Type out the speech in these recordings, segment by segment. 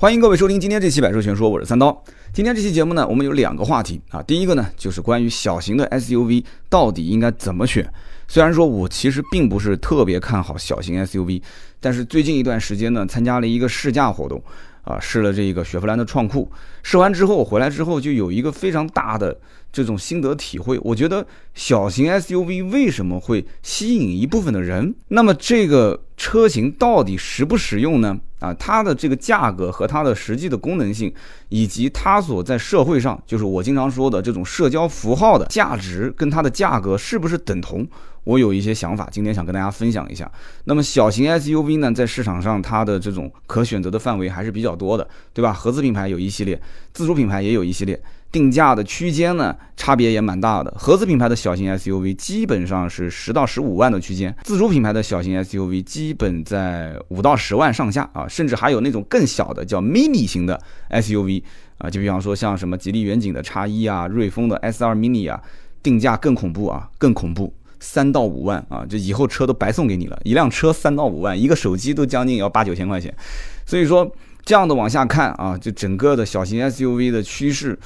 欢迎各位收听今天这期《百车全说》，我是三刀。今天这期节目呢，我们有两个话题啊。第一个呢，就是关于小型的 SUV 到底应该怎么选。虽然说我其实并不是特别看好小型 SUV，但是最近一段时间呢，参加了一个试驾活动啊，试了这个雪佛兰的创酷。试完之后回来之后，就有一个非常大的这种心得体会。我觉得小型 SUV 为什么会吸引一部分的人？那么这个车型到底实不实用呢？啊，它的这个价格和它的实际的功能性，以及它所在社会上，就是我经常说的这种社交符号的价值，跟它的价格是不是等同？我有一些想法，今天想跟大家分享一下。那么小型 SUV 呢，在市场上它的这种可选择的范围还是比较多的，对吧？合资品牌有一系列，自主品牌也有一系列。定价的区间呢，差别也蛮大的。合资品牌的小型 SUV 基本上是十到十五万的区间，自主品牌的小型 SUV 基本在五到十万上下啊，甚至还有那种更小的叫 mini 型的 SUV 啊，就比方说像什么吉利远景的叉一啊，瑞风的 S 二 mini 啊，定价更恐怖啊，更恐怖，三到五万啊，就以后车都白送给你了，一辆车三到五万，一个手机都将近要八九千块钱，所以说这样的往下看啊，就整个的小型 SUV 的趋势。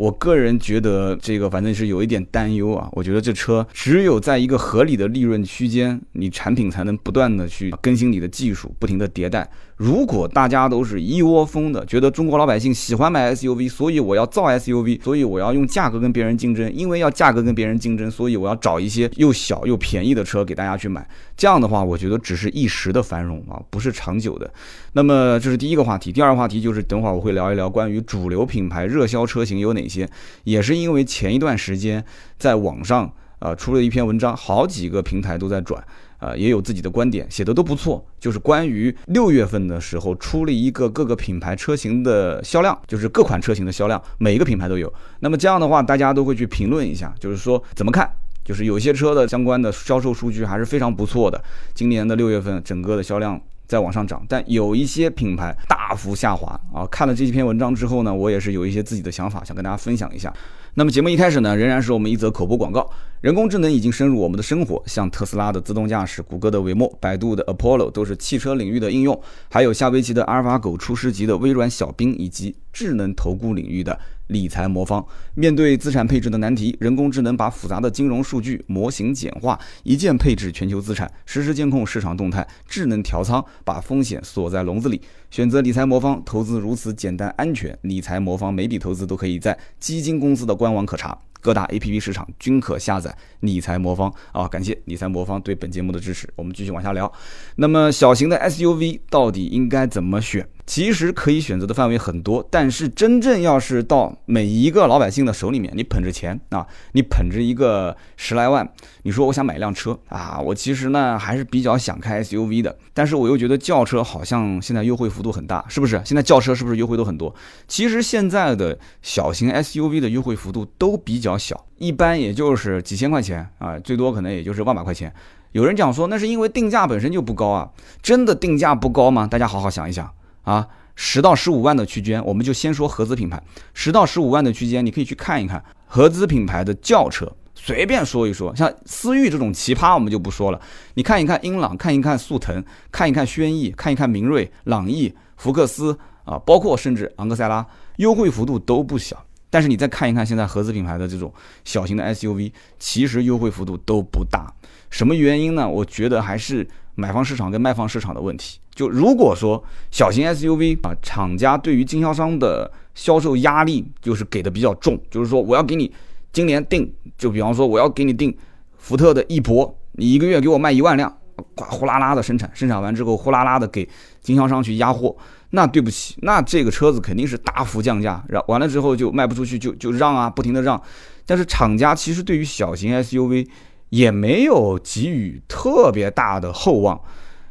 我个人觉得这个反正是有一点担忧啊，我觉得这车只有在一个合理的利润区间，你产品才能不断的去更新你的技术，不停的迭代。如果大家都是一窝蜂的，觉得中国老百姓喜欢买 SUV，所以我要造 SUV，所以我要用价格跟别人竞争，因为要价格跟别人竞争，所以我要找一些又小又便宜的车给大家去买。这样的话，我觉得只是一时的繁荣啊，不是长久的。那么这是第一个话题，第二个话题就是等会儿我会聊一聊关于主流品牌热销车型有哪些，也是因为前一段时间在网上呃出了一篇文章，好几个平台都在转。呃，也有自己的观点，写的都不错。就是关于六月份的时候出了一个各个品牌车型的销量，就是各款车型的销量，每一个品牌都有。那么这样的话，大家都会去评论一下，就是说怎么看？就是有些车的相关的销售数据还是非常不错的。今年的六月份整个的销量在往上涨，但有一些品牌大幅下滑啊。看了这篇文章之后呢，我也是有一些自己的想法，想跟大家分享一下。那么节目一开始呢，仍然是我们一则口播广告。人工智能已经深入我们的生活，像特斯拉的自动驾驶、谷歌的维莫、百度的 Apollo 都是汽车领域的应用，还有夏威夷的阿尔法狗出师级的微软小冰，以及智能投顾领域的理财魔方。面对资产配置的难题，人工智能把复杂的金融数据模型简化，一键配置全球资产，实时监控市场动态，智能调仓，把风险锁在笼子里。选择理财魔方，投资如此简单安全。理财魔方每笔投资都可以在基金公司的官网可查。各大 A P P 市场均可下载理财魔方啊！感谢理财魔方对本节目的支持。我们继续往下聊。那么小型的 S U V 到底应该怎么选？其实可以选择的范围很多，但是真正要是到每一个老百姓的手里面，你捧着钱啊，你捧着一个十来万，你说我想买一辆车啊，我其实呢还是比较想开 SUV 的，但是我又觉得轿车好像现在优惠幅度很大，是不是？现在轿车是不是优惠都很多？其实现在的小型 SUV 的优惠幅度都比较小，一般也就是几千块钱啊，最多可能也就是万把块钱。有人讲说那是因为定价本身就不高啊，真的定价不高吗？大家好好想一想。啊，十到十五万的区间，我们就先说合资品牌。十到十五万的区间，你可以去看一看合资品牌的轿车，随便说一说。像思域这种奇葩，我们就不说了。你看一看英朗，看一看速腾，看一看轩逸，看一看明锐、朗逸、福克斯啊，包括甚至昂克赛拉，优惠幅度都不小。但是你再看一看现在合资品牌的这种小型的 SUV，其实优惠幅度都不大。什么原因呢？我觉得还是买方市场跟卖方市场的问题。就如果说小型 SUV 啊，厂家对于经销商的销售压力就是给的比较重，就是说我要给你今年定，就比方说我要给你定福特的翼博，你一个月给我卖一万辆，哗呼啦啦的生产，生产完之后呼啦啦的给经销商去压货，那对不起，那这个车子肯定是大幅降价，然完了之后就卖不出去，就就让啊，不停的让。但是厂家其实对于小型 SUV 也没有给予特别大的厚望。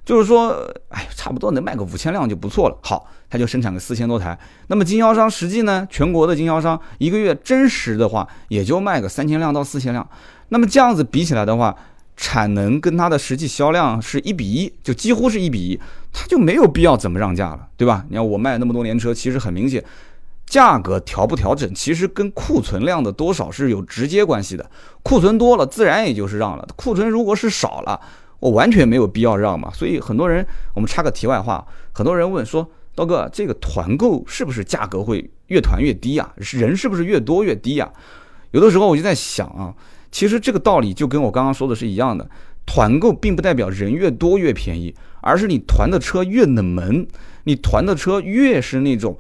就是说，哎，差不多能卖个五千辆就不错了。好，他就生产个四千多台。那么经销商实际呢，全国的经销商一个月真实的话，也就卖个三千辆到四千辆。那么这样子比起来的话，产能跟它的实际销量是一比一，就几乎是一比一，它就没有必要怎么让价了，对吧？你看我卖那么多年车，其实很明显，价格调不调整，其实跟库存量的多少是有直接关系的。库存多了，自然也就是让了；库存如果是少了，我完全没有必要让嘛，所以很多人，我们插个题外话，很多人问说，刀哥，这个团购是不是价格会越团越低啊？人是不是越多越低啊？有的时候我就在想啊，其实这个道理就跟我刚刚说的是一样的，团购并不代表人越多越便宜，而是你团的车越冷门，你团的车越是那种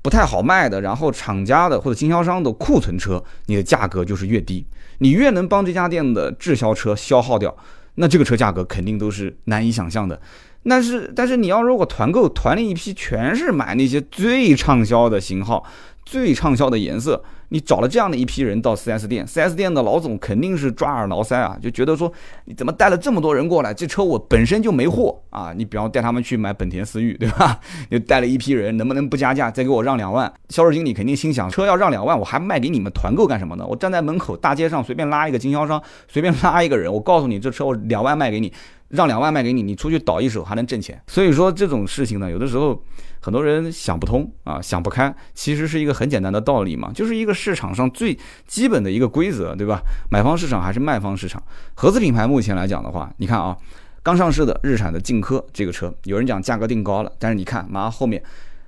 不太好卖的，然后厂家的或者经销商的库存车，你的价格就是越低。你越能帮这家店的滞销车消耗掉，那这个车价格肯定都是难以想象的。但是，但是你要如果团购团了一批，全是买那些最畅销的型号。最畅销的颜色，你找了这样的一批人到 4S 店，4S 店的老总肯定是抓耳挠腮啊，就觉得说你怎么带了这么多人过来？这车我本身就没货啊！你比方带他们去买本田思域，对吧？你带了一批人，能不能不加价，再给我让两万？销售经理肯定心想，车要让两万，我还卖给你们团购干什么呢？我站在门口大街上随便拉一个经销商，随便拉一个人，我告诉你这车我两万卖给你，让两万卖给你，你出去倒一手还能挣钱。所以说这种事情呢，有的时候。很多人想不通啊，想不开，其实是一个很简单的道理嘛，就是一个市场上最基本的一个规则，对吧？买方市场还是卖方市场？合资品牌目前来讲的话，你看啊，刚上市的日产的劲科这个车，有人讲价格定高了，但是你看，马上后面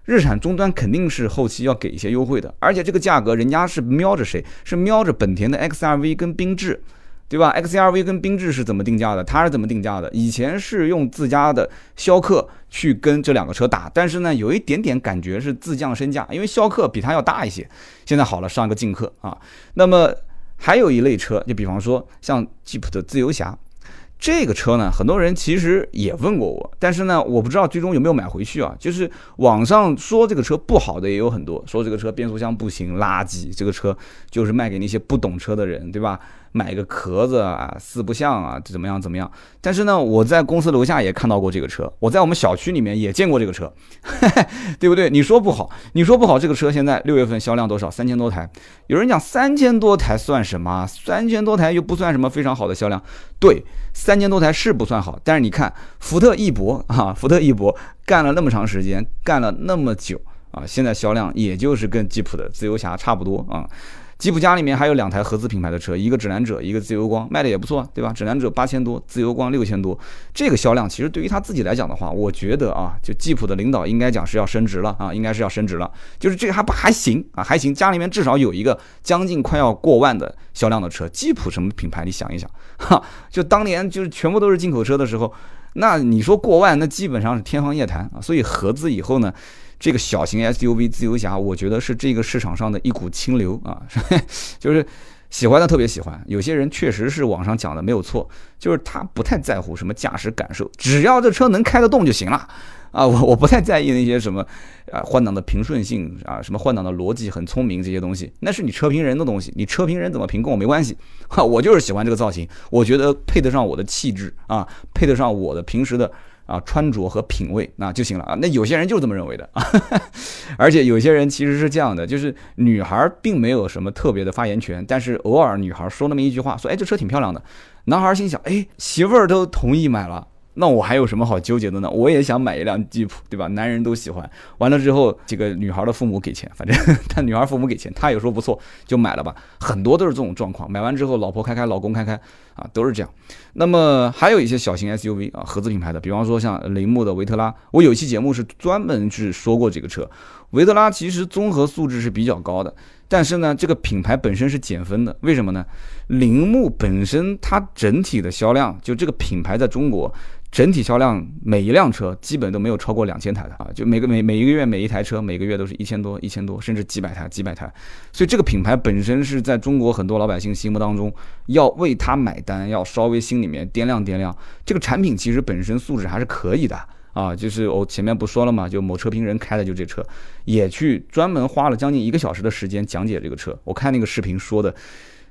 日产终端肯定是后期要给一些优惠的，而且这个价格人家是瞄着谁？是瞄着本田的 XRV 跟缤智。对吧？XRV 跟缤智是怎么定价的？它是怎么定价的？以前是用自家的逍客去跟这两个车打，但是呢，有一点点感觉是自降身价，因为逍客比它要大一些。现在好了，上一个劲客啊。那么还有一类车，就比方说像吉普的自由侠。这个车呢，很多人其实也问过我，但是呢，我不知道最终有没有买回去啊。就是网上说这个车不好的也有很多，说这个车变速箱不行，垃圾，这个车就是卖给那些不懂车的人，对吧？买个壳子啊，四不像啊，怎么样怎么样？但是呢，我在公司楼下也看到过这个车，我在我们小区里面也见过这个车，对不对？你说不好，你说不好，这个车现在六月份销量多少？三千多台。有人讲三千多台算什么？三千多台又不算什么非常好的销量。对，三千多台是不算好，但是你看福特翼博啊，福特翼博干了那么长时间，干了那么久啊，现在销量也就是跟吉普的自由侠差不多啊。吉普家里面还有两台合资品牌的车，一个指南者，一个自由光，卖的也不错，对吧？指南者八千多，自由光六千多，这个销量其实对于他自己来讲的话，我觉得啊，就吉普的领导应该讲是要升职了啊，应该是要升职了。就是这个还不还行啊，还行，家里面至少有一个将近快要过万的销量的车。吉普什么品牌？你想一想，哈，就当年就是全部都是进口车的时候，那你说过万，那基本上是天方夜谭啊。所以合资以后呢？这个小型 SUV 自由侠，我觉得是这个市场上的一股清流啊，就是喜欢的特别喜欢。有些人确实是网上讲的没有错，就是他不太在乎什么驾驶感受，只要这车能开得动就行了啊。我我不太在意那些什么啊换挡的平顺性啊，什么换挡的逻辑很聪明这些东西，那是你车评人的东西，你车评人怎么评跟我没关系。哈，我就是喜欢这个造型，我觉得配得上我的气质啊，配得上我的平时的。啊，穿着和品味那就行了啊。那有些人就是这么认为的啊，而且有些人其实是这样的，就是女孩并没有什么特别的发言权，但是偶尔女孩说那么一句话，说哎这车挺漂亮的，男孩心想哎媳妇儿都同意买了。那我还有什么好纠结的呢？我也想买一辆吉普，对吧？男人都喜欢。完了之后，这个女孩的父母给钱，反正但女孩父母给钱，他也说不错，就买了吧。很多都是这种状况，买完之后，老婆开开，老公开开，啊，都是这样。那么还有一些小型 SUV 啊，合资品牌的，比方说像铃木的维特拉，我有一期节目是专门是说过这个车。维特拉其实综合素质是比较高的，但是呢，这个品牌本身是减分的。为什么呢？铃木本身它整体的销量，就这个品牌在中国。整体销量每一辆车基本都没有超过两千台的啊，就每个每每一个月每一台车每个月都是一千多一千多，甚至几百台几百台，所以这个品牌本身是在中国很多老百姓心目当中要为它买单，要稍微心里面掂量掂量。这个产品其实本身素质还是可以的啊，就是我前面不说了嘛，就某车评人开的就这车，也去专门花了将近一个小时的时间讲解这个车，我看那个视频说的。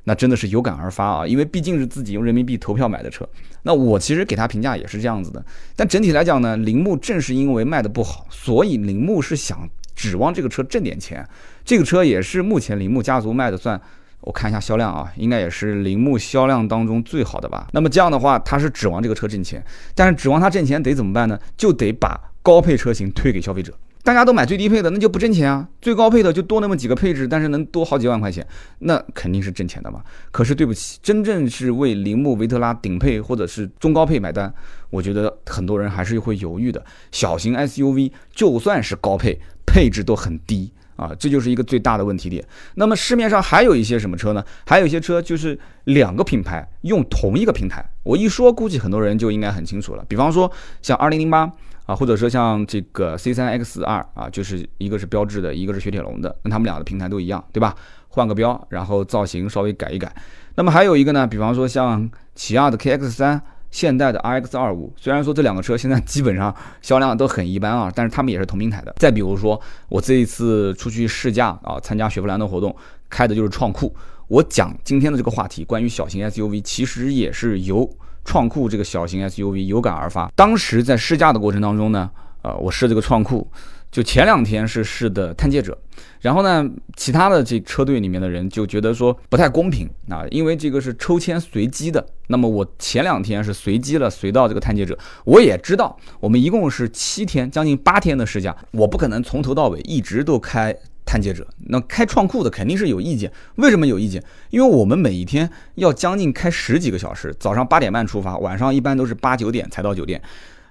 那真的是有感而发啊，因为毕竟是自己用人民币投票买的车。那我其实给他评价也是这样子的。但整体来讲呢，铃木正是因为卖的不好，所以铃木是想指望这个车挣点钱。这个车也是目前铃木家族卖的算，我看一下销量啊，应该也是铃木销量当中最好的吧。那么这样的话，他是指望这个车挣钱，但是指望它挣钱得怎么办呢？就得把高配车型推给消费者。大家都买最低配的，那就不挣钱啊。最高配的就多那么几个配置，但是能多好几万块钱，那肯定是挣钱的嘛。可是对不起，真正是为铃木维特拉顶配或者是中高配买单，我觉得很多人还是会犹豫的。小型 SUV 就算是高配，配置都很低啊，这就是一个最大的问题点。那么市面上还有一些什么车呢？还有一些车就是两个品牌用同一个平台，我一说估计很多人就应该很清楚了。比方说像二零零八。啊，或者说像这个 C 三 X 二啊，就是一个是标志的，一个是雪铁龙的，那他们俩的平台都一样，对吧？换个标，然后造型稍微改一改。那么还有一个呢，比方说像起亚的 KX 三，现代的 RX 二五，虽然说这两个车现在基本上销量都很一般啊，但是他们也是同平台的。再比如说我这一次出去试驾啊，参加雪佛兰的活动，开的就是创酷。我讲今天的这个话题，关于小型 SUV，其实也是由。创酷这个小型 SUV 有感而发，当时在试驾的过程当中呢，呃，我试这个创酷，就前两天是试的探界者，然后呢，其他的这车队里面的人就觉得说不太公平啊，因为这个是抽签随机的，那么我前两天是随机了随到这个探界者，我也知道我们一共是七天，将近八天的试驾，我不可能从头到尾一直都开。探界者，那开创酷的肯定是有意见。为什么有意见？因为我们每一天要将近开十几个小时，早上八点半出发，晚上一般都是八九点才到酒店。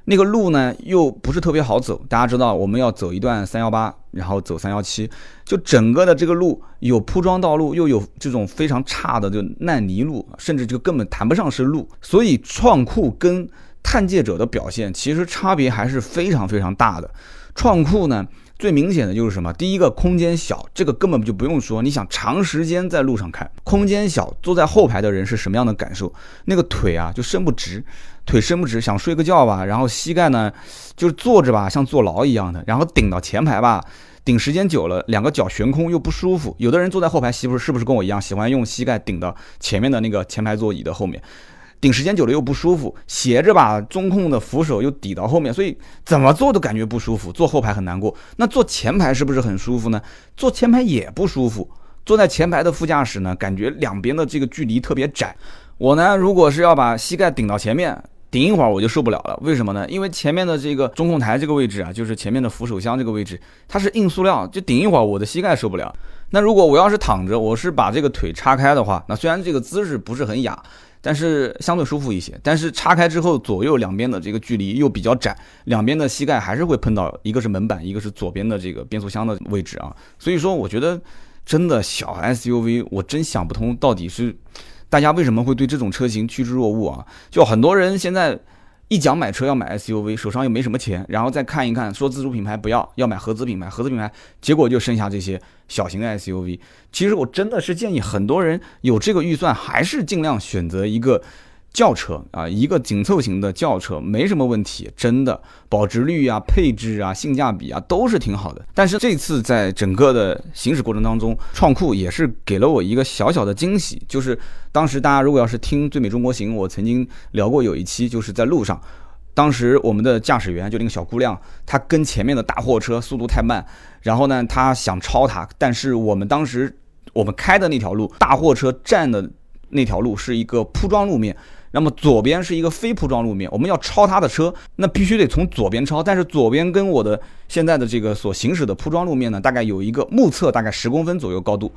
那个路呢又不是特别好走，大家知道我们要走一段三幺八，然后走三幺七，就整个的这个路有铺装道路，又有这种非常差的就烂泥路，甚至就根本谈不上是路。所以创酷跟探界者的表现其实差别还是非常非常大的。创酷呢？最明显的就是什么？第一个空间小，这个根本就不用说。你想长时间在路上开，空间小，坐在后排的人是什么样的感受？那个腿啊就伸不直，腿伸不直，想睡个觉吧，然后膝盖呢就是坐着吧，像坐牢一样的，然后顶到前排吧，顶时间久了，两个脚悬空又不舒服。有的人坐在后排，媳妇是不是跟我一样，喜欢用膝盖顶到前面的那个前排座椅的后面？顶时间久了又不舒服，斜着把中控的扶手又抵到后面，所以怎么坐都感觉不舒服。坐后排很难过，那坐前排是不是很舒服呢？坐前排也不舒服。坐在前排的副驾驶呢，感觉两边的这个距离特别窄。我呢，如果是要把膝盖顶到前面，顶一会儿我就受不了了。为什么呢？因为前面的这个中控台这个位置啊，就是前面的扶手箱这个位置，它是硬塑料，就顶一会儿我的膝盖受不了。那如果我要是躺着，我是把这个腿叉开的话，那虽然这个姿势不是很雅。但是相对舒服一些，但是叉开之后左右两边的这个距离又比较窄，两边的膝盖还是会碰到，一个是门板，一个是左边的这个变速箱的位置啊。所以说，我觉得真的小 SUV，我真想不通到底是大家为什么会对这种车型趋之若鹜啊？就很多人现在。一讲买车要买 SUV，手上又没什么钱，然后再看一看，说自主品牌不要，要买合资品牌，合资品牌，结果就剩下这些小型的 SUV。其实我真的是建议很多人有这个预算，还是尽量选择一个。轿车啊，一个紧凑型的轿车没什么问题，真的保值率啊、配置啊、性价比啊都是挺好的。但是这次在整个的行驶过程当中，创酷也是给了我一个小小的惊喜，就是当时大家如果要是听最美中国行，我曾经聊过有一期，就是在路上，当时我们的驾驶员就那个小姑娘，她跟前面的大货车速度太慢，然后呢，她想超她，但是我们当时我们开的那条路，大货车占的那条路是一个铺装路面。那么左边是一个非铺装路面，我们要超他的车，那必须得从左边超。但是左边跟我的现在的这个所行驶的铺装路面呢，大概有一个目测大概十公分左右高度。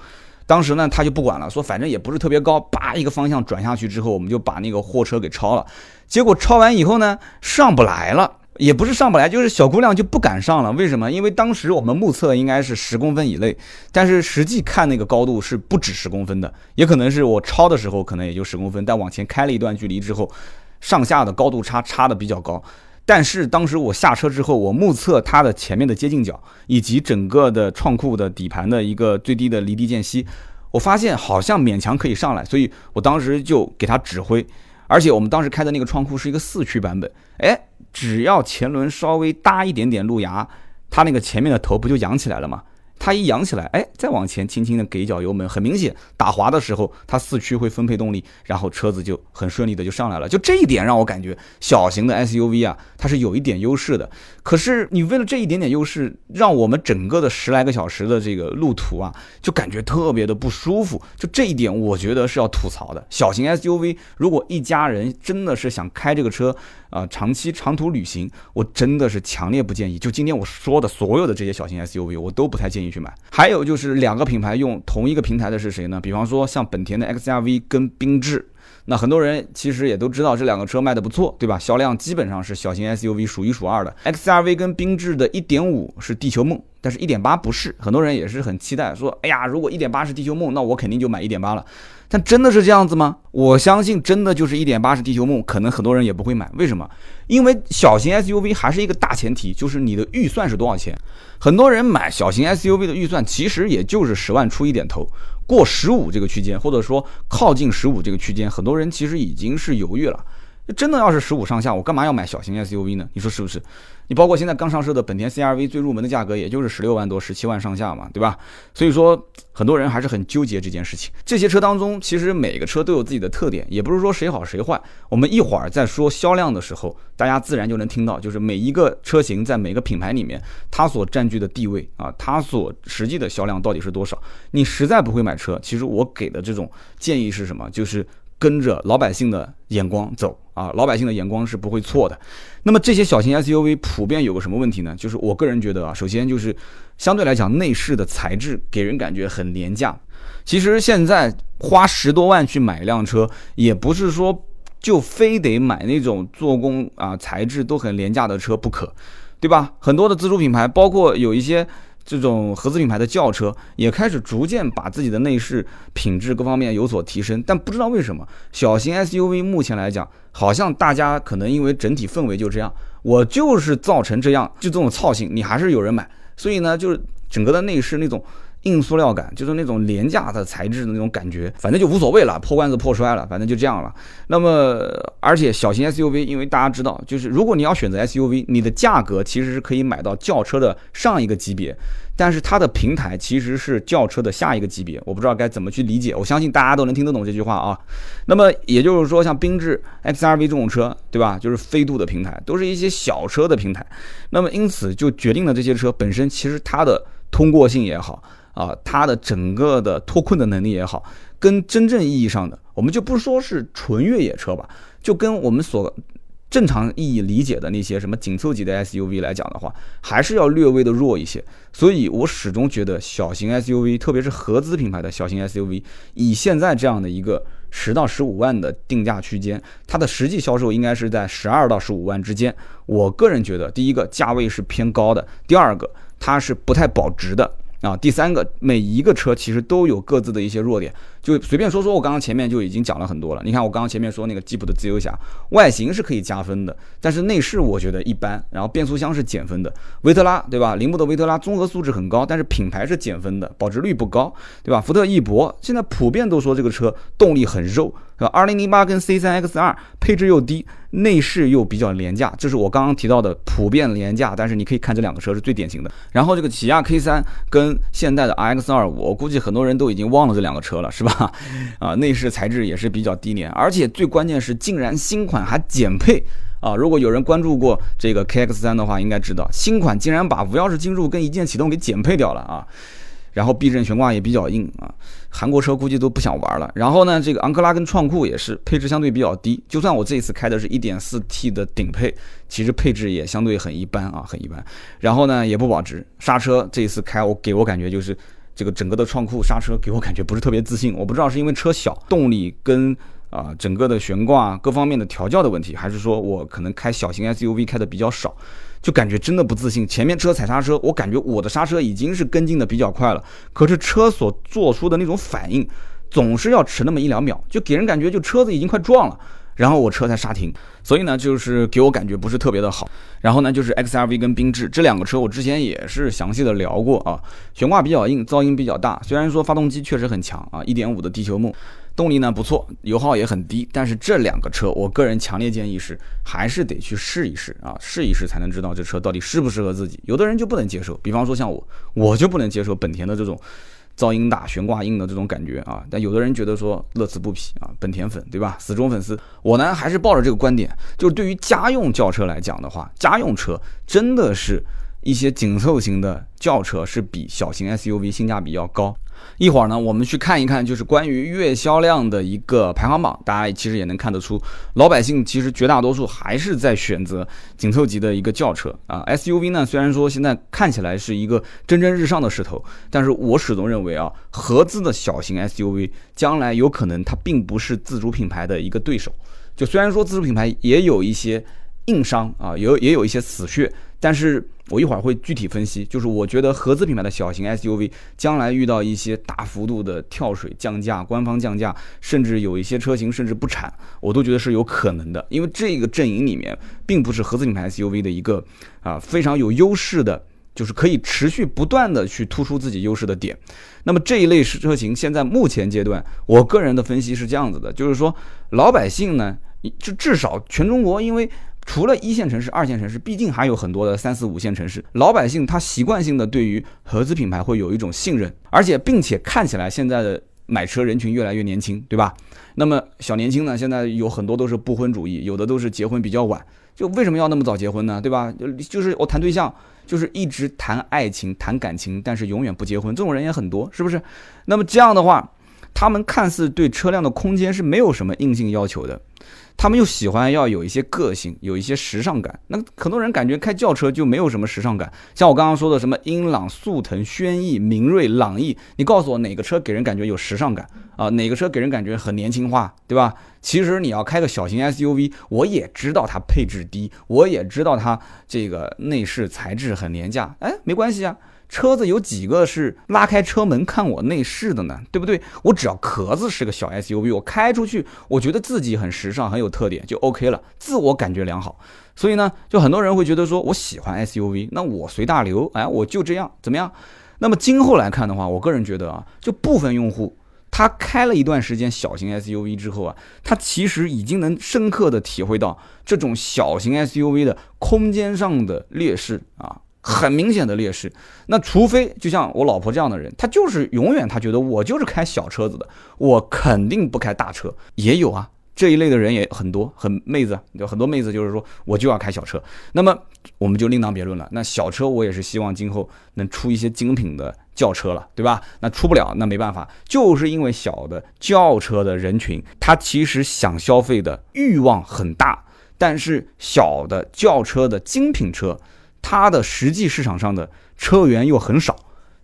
当时呢，他就不管了，说反正也不是特别高，叭一个方向转下去之后，我们就把那个货车给超了。结果超完以后呢，上不来了。也不是上不来，就是小姑娘就不敢上了。为什么？因为当时我们目测应该是十公分以内，但是实际看那个高度是不止十公分的，也可能是我超的时候可能也就十公分，但往前开了一段距离之后，上下的高度差差的比较高。但是当时我下车之后，我目测它的前面的接近角以及整个的创酷的底盘的一个最低的离地间隙，我发现好像勉强可以上来，所以我当时就给他指挥。而且我们当时开的那个创酷是一个四驱版本，哎。只要前轮稍微搭一点点路牙，它那个前面的头不就扬起来了吗？它一扬起来，哎，再往前轻轻的给一脚油门，很明显打滑的时候，它四驱会分配动力，然后车子就很顺利的就上来了。就这一点让我感觉小型的 SUV 啊，它是有一点优势的。可是你为了这一点点优势，让我们整个的十来个小时的这个路途啊，就感觉特别的不舒服。就这一点，我觉得是要吐槽的。小型 SUV 如果一家人真的是想开这个车，啊，长期长途旅行，我真的是强烈不建议。就今天我说的所有的这些小型 SUV，我都不太建议去买。还有就是两个品牌用同一个平台的是谁呢？比方说像本田的 XRV 跟缤智，那很多人其实也都知道这两个车卖的不错，对吧？销量基本上是小型 SUV 数一数二的。XRV 跟缤智的1.5是地球梦，但是1.8不是。很多人也是很期待说，哎呀，如果1.8是地球梦，那我肯定就买1.8了。但真的是这样子吗？我相信真的就是一点八是地球梦，可能很多人也不会买。为什么？因为小型 SUV 还是一个大前提，就是你的预算是多少钱。很多人买小型 SUV 的预算其实也就是十万出一点头，过十五这个区间，或者说靠近十五这个区间，很多人其实已经是犹豫了。真的要是十五上下，我干嘛要买小型 SUV 呢？你说是不是？你包括现在刚上市的本田 CRV，最入门的价格也就是十六万多、十七万上下嘛，对吧？所以说很多人还是很纠结这件事情。这些车当中，其实每个车都有自己的特点，也不是说谁好谁坏。我们一会儿在说销量的时候，大家自然就能听到，就是每一个车型在每个品牌里面，它所占据的地位啊，它所实际的销量到底是多少。你实在不会买车，其实我给的这种建议是什么？就是跟着老百姓的眼光走。啊，老百姓的眼光是不会错的。那么这些小型 SUV 普遍有个什么问题呢？就是我个人觉得啊，首先就是相对来讲内饰的材质给人感觉很廉价。其实现在花十多万去买一辆车，也不是说就非得买那种做工啊材质都很廉价的车不可，对吧？很多的自主品牌，包括有一些。这种合资品牌的轿车也开始逐渐把自己的内饰品质各方面有所提升，但不知道为什么小型 SUV 目前来讲，好像大家可能因为整体氛围就这样，我就是造成这样，就这种操性，你还是有人买，所以呢，就是整个的内饰那种。硬塑料感就是那种廉价的材质的那种感觉，反正就无所谓了，破罐子破摔了，反正就这样了。那么，而且小型 SUV，因为大家知道，就是如果你要选择 SUV，你的价格其实是可以买到轿车的上一个级别，但是它的平台其实是轿车的下一个级别。我不知道该怎么去理解，我相信大家都能听得懂这句话啊。那么也就是说，像缤智 XRV 这种车，对吧？就是飞度的平台，都是一些小车的平台。那么因此就决定了这些车本身其实它的通过性也好。啊，它的整个的脱困的能力也好，跟真正意义上的，我们就不说是纯越野车吧，就跟我们所正常意义理解的那些什么紧凑级的 SUV 来讲的话，还是要略微的弱一些。所以我始终觉得小型 SUV，特别是合资品牌的小型 SUV，以现在这样的一个十到十五万的定价区间，它的实际销售应该是在十二到十五万之间。我个人觉得，第一个价位是偏高的，第二个它是不太保值的。啊，第三个，每一个车其实都有各自的一些弱点，就随便说说，我刚刚前面就已经讲了很多了。你看，我刚刚前面说那个吉普的自由侠，外形是可以加分的，但是内饰我觉得一般，然后变速箱是减分的。维特拉，对吧？铃木的维特拉综合素质很高，但是品牌是减分的，保值率不高，对吧？福特翼博现在普遍都说这个车动力很肉。是吧？二零零八跟 C 三 X 二配置又低，内饰又比较廉价，这是我刚刚提到的普遍廉价。但是你可以看这两个车是最典型的。然后这个起亚 K 三跟现代的 RX 二五，我估计很多人都已经忘了这两个车了，是吧？啊，内饰材质也是比较低廉，而且最关键是竟然新款还减配啊！如果有人关注过这个 KX 三的话，应该知道新款竟然把无钥匙进入跟一键启动给减配掉了啊！然后避震悬挂也比较硬啊，韩国车估计都不想玩了。然后呢，这个昂克拉跟创酷也是配置相对比较低，就算我这一次开的是一点四 T 的顶配，其实配置也相对很一般啊，很一般。然后呢，也不保值，刹车这一次开我给我感觉就是这个整个的创酷刹车给我感觉不是特别自信，我不知道是因为车小，动力跟啊整个的悬挂各方面的调教的问题，还是说我可能开小型 SUV 开的比较少。就感觉真的不自信，前面车踩刹车，我感觉我的刹车已经是跟进的比较快了，可是车所做出的那种反应，总是要迟那么一两秒，就给人感觉就车子已经快撞了，然后我车才刹停，所以呢，就是给我感觉不是特别的好。然后呢，就是 XRV 跟缤智这两个车，我之前也是详细的聊过啊，悬挂比较硬，噪音比较大，虽然说发动机确实很强啊，一点五的地球梦。动力呢不错，油耗也很低。但是这两个车，我个人强烈建议是，还是得去试一试啊，试一试才能知道这车到底适不适合自己。有的人就不能接受，比方说像我，我就不能接受本田的这种。噪音大、悬挂硬的这种感觉啊，但有的人觉得说乐此不疲啊，本田粉对吧？死忠粉丝，我呢还是抱着这个观点，就是对于家用轿车来讲的话，家用车真的是一些紧凑型的轿车是比小型 SUV 性价比要高。一会儿呢，我们去看一看，就是关于月销量的一个排行榜。大家其实也能看得出，老百姓其实绝大多数还是在选择紧凑级的一个轿车啊。SUV 呢，虽然说现在看起来是一个蒸蒸日上的势头，但是我始终认为啊，合资的小型 SUV 将来有可能它并不是自主品牌的一个对手。就虽然说自主品牌也有一些硬伤啊，有也有一些死穴，但是。我一会儿会具体分析，就是我觉得合资品牌的小型 SUV 将来遇到一些大幅度的跳水降价、官方降价，甚至有一些车型甚至不产，我都觉得是有可能的。因为这个阵营里面并不是合资品牌 SUV 的一个啊非常有优势的，就是可以持续不断的去突出自己优势的点。那么这一类车型现在目前阶段，我个人的分析是这样子的，就是说老百姓呢，就至少全中国因为。除了一线城市、二线城市，毕竟还有很多的三四五线城市，老百姓他习惯性的对于合资品牌会有一种信任，而且并且看起来现在的买车人群越来越年轻，对吧？那么小年轻呢，现在有很多都是不婚主义，有的都是结婚比较晚，就为什么要那么早结婚呢？对吧？就就是我谈对象，就是一直谈爱情、谈感情，但是永远不结婚，这种人也很多，是不是？那么这样的话，他们看似对车辆的空间是没有什么硬性要求的。他们又喜欢要有一些个性，有一些时尚感。那很多人感觉开轿车就没有什么时尚感。像我刚刚说的什么英朗、速腾、轩逸、明锐、朗逸，你告诉我哪个车给人感觉有时尚感啊？哪个车给人感觉很年轻化，对吧？其实你要开个小型 SUV，我也知道它配置低，我也知道它这个内饰材质很廉价，哎，没关系啊。车子有几个是拉开车门看我内饰的呢？对不对？我只要壳子是个小 SUV，我开出去，我觉得自己很时尚，很有特点，就 OK 了，自我感觉良好。所以呢，就很多人会觉得说，我喜欢 SUV，那我随大流，哎，我就这样，怎么样？那么今后来看的话，我个人觉得啊，就部分用户他开了一段时间小型 SUV 之后啊，他其实已经能深刻的体会到这种小型 SUV 的空间上的劣势啊。很明显的劣势，那除非就像我老婆这样的人，她就是永远她觉得我就是开小车子的，我肯定不开大车。也有啊，这一类的人也很多，很妹子，有很多妹子就是说我就要开小车。那么我们就另当别论了。那小车我也是希望今后能出一些精品的轿车了，对吧？那出不了，那没办法，就是因为小的轿车的人群，他其实想消费的欲望很大，但是小的轿车的精品车。它的实际市场上的车源又很少，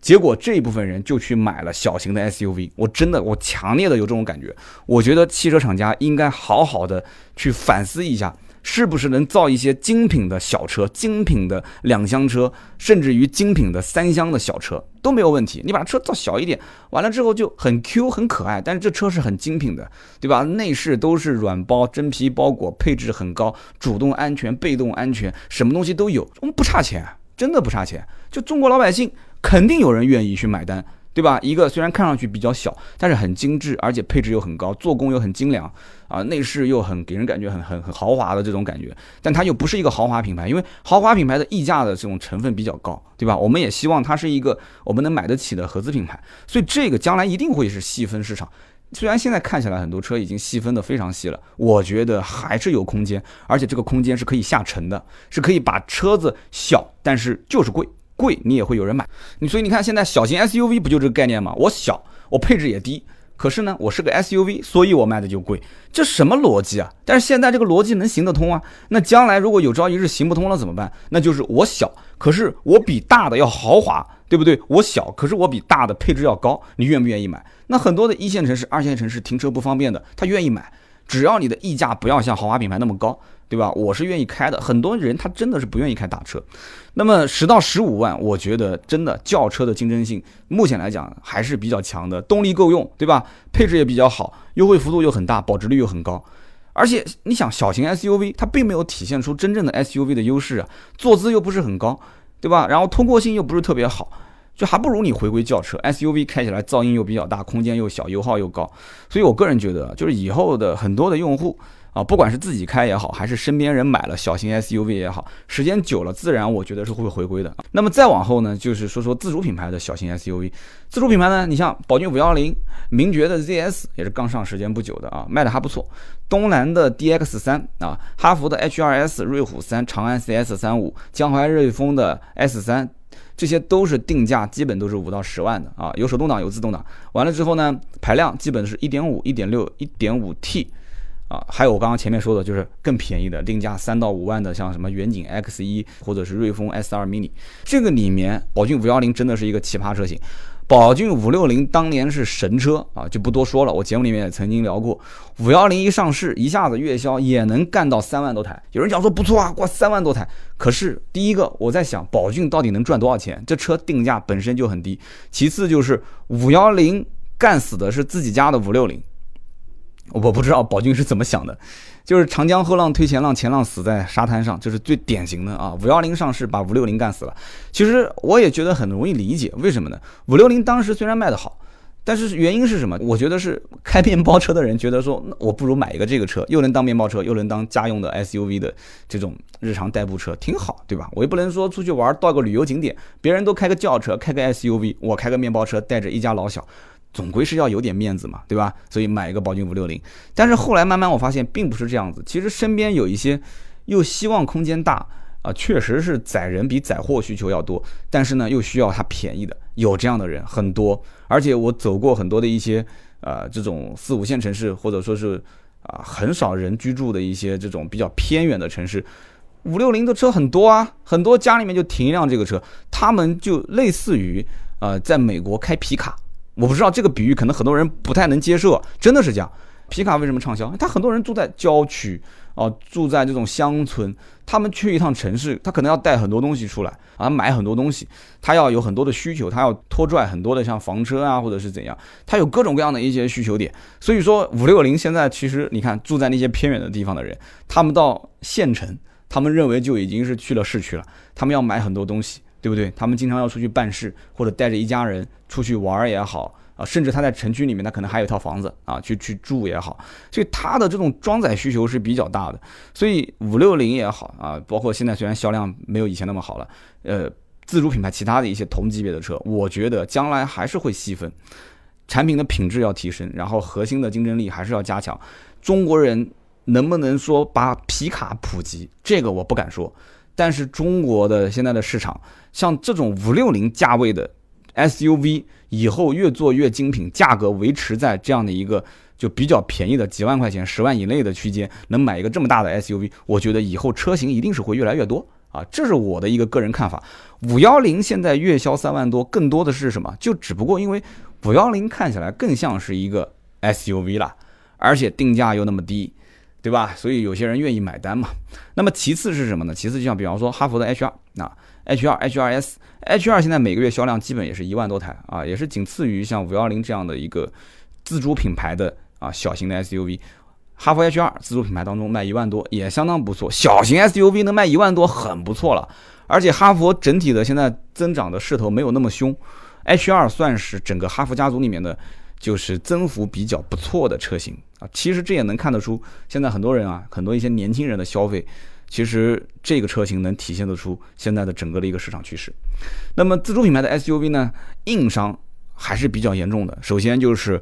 结果这部分人就去买了小型的 SUV。我真的，我强烈的有这种感觉。我觉得汽车厂家应该好好的去反思一下。是不是能造一些精品的小车、精品的两厢车，甚至于精品的三厢的小车都没有问题？你把车造小一点，完了之后就很 Q 很可爱，但是这车是很精品的，对吧？内饰都是软包真皮包裹，配置很高，主动安全、被动安全，什么东西都有，我们不差钱，真的不差钱。就中国老百姓，肯定有人愿意去买单。对吧？一个虽然看上去比较小，但是很精致，而且配置又很高，做工又很精良，啊，内饰又很给人感觉很很很豪华的这种感觉。但它又不是一个豪华品牌，因为豪华品牌的溢价的这种成分比较高，对吧？我们也希望它是一个我们能买得起的合资品牌，所以这个将来一定会是细分市场。虽然现在看起来很多车已经细分的非常细了，我觉得还是有空间，而且这个空间是可以下沉的，是可以把车子小，但是就是贵。贵你也会有人买，你所以你看现在小型 SUV 不就这个概念吗？我小，我配置也低，可是呢，我是个 SUV，所以我卖的就贵，这什么逻辑啊？但是现在这个逻辑能行得通啊？那将来如果有朝一日行不通了怎么办？那就是我小，可是我比大的要豪华，对不对？我小，可是我比大的配置要高，你愿不愿意买？那很多的一线城市、二线城市停车不方便的，他愿意买，只要你的溢价不要像豪华品牌那么高。对吧？我是愿意开的。很多人他真的是不愿意开大车。那么十到十五万，我觉得真的轿车的竞争性目前来讲还是比较强的，动力够用，对吧？配置也比较好，优惠幅度又很大，保值率又很高。而且你想，小型 SUV 它并没有体现出真正的 SUV 的优势啊，坐姿又不是很高，对吧？然后通过性又不是特别好。就还不如你回归轿车，SUV 开起来噪音又比较大，空间又小，油耗又高，所以我个人觉得，就是以后的很多的用户。啊，不管是自己开也好，还是身边人买了小型 SUV 也好，时间久了，自然我觉得是会回归的。那么再往后呢，就是说说自主品牌的小型 SUV。自主品牌呢，你像宝骏五幺零、名爵的 ZS 也是刚上时间不久的啊，卖的还不错。东南的 DX 三啊，哈弗的 H2S、瑞虎三、长安 CS 三五、江淮瑞风的 S 三，这些都是定价基本都是五到十万的啊，有手动挡，有自动挡。完了之后呢，排量基本是一点五、一点六、一点五 T。啊，还有我刚刚前面说的，就是更便宜的，定价三到五万的，像什么远景 X 一或者是瑞风 S 二 mini，这个里面宝骏五幺零真的是一个奇葩车型。宝骏五六零当年是神车啊，就不多说了。我节目里面也曾经聊过，五幺零一上市，一下子月销也能干到三万多台。有人讲说不错啊，过三万多台。可是第一个我在想，宝骏到底能赚多少钱？这车定价本身就很低。其次就是五幺零干死的是自己家的五六零。我不知道宝骏是怎么想的，就是长江后浪推前浪，前浪死在沙滩上，这是最典型的啊。五幺零上市把五六零干死了。其实我也觉得很容易理解，为什么呢？五六零当时虽然卖得好，但是原因是什么？我觉得是开面包车的人觉得说，那我不如买一个这个车，又能当面包车，又能当家用的 SUV 的这种日常代步车，挺好，对吧？我也不能说出去玩到个旅游景点，别人都开个轿车，开个 SUV，我开个面包车，带着一家老小。总归是要有点面子嘛，对吧？所以买一个宝骏五六零。但是后来慢慢我发现并不是这样子，其实身边有一些又希望空间大啊，确实是载人比载货需求要多，但是呢又需要它便宜的，有这样的人很多。而且我走过很多的一些呃这种四五线城市，或者说是啊很少人居住的一些这种比较偏远的城市，五六零的车很多啊，很多家里面就停一辆这个车，他们就类似于呃在美国开皮卡。我不知道这个比喻可能很多人不太能接受，真的是这样。皮卡为什么畅销？他很多人住在郊区哦，住在这种乡村，他们去一趟城市，他可能要带很多东西出来啊，买很多东西，他要有很多的需求，他要拖拽很多的像房车啊，或者是怎样，他有各种各样的一些需求点。所以说五六零现在其实你看住在那些偏远的地方的人，他们到县城，他们认为就已经是去了市区了，他们要买很多东西。对不对？他们经常要出去办事，或者带着一家人出去玩也好啊，甚至他在城区里面，他可能还有一套房子啊，去去住也好，所以他的这种装载需求是比较大的。所以五六零也好啊，包括现在虽然销量没有以前那么好了，呃，自主品牌其他的一些同级别的车，我觉得将来还是会细分，产品的品质要提升，然后核心的竞争力还是要加强。中国人能不能说把皮卡普及？这个我不敢说。但是中国的现在的市场，像这种五六零价位的 SUV，以后越做越精品，价格维持在这样的一个就比较便宜的几万块钱、十万以内的区间，能买一个这么大的 SUV，我觉得以后车型一定是会越来越多啊，这是我的一个个人看法。五幺零现在月销三万多，更多的是什么？就只不过因为五幺零看起来更像是一个 SUV 了，而且定价又那么低。对吧？所以有些人愿意买单嘛。那么其次是什么呢？其次就像比方说哈弗的 H 二啊，H 二 H 二 S，H 二现在每个月销量基本也是一万多台啊，也是仅次于像五幺零这样的一个自主品牌的啊小型的 SUV。哈弗 H 二自主品牌当中卖一万多也相当不错，小型 SUV 能卖一万多很不错了。而且哈佛整体的现在增长的势头没有那么凶，H 二算是整个哈佛家族里面的。就是增幅比较不错的车型啊，其实这也能看得出，现在很多人啊，很多一些年轻人的消费，其实这个车型能体现得出现在的整个的一个市场趋势。那么自主品牌的 SUV 呢，硬伤还是比较严重的。首先就是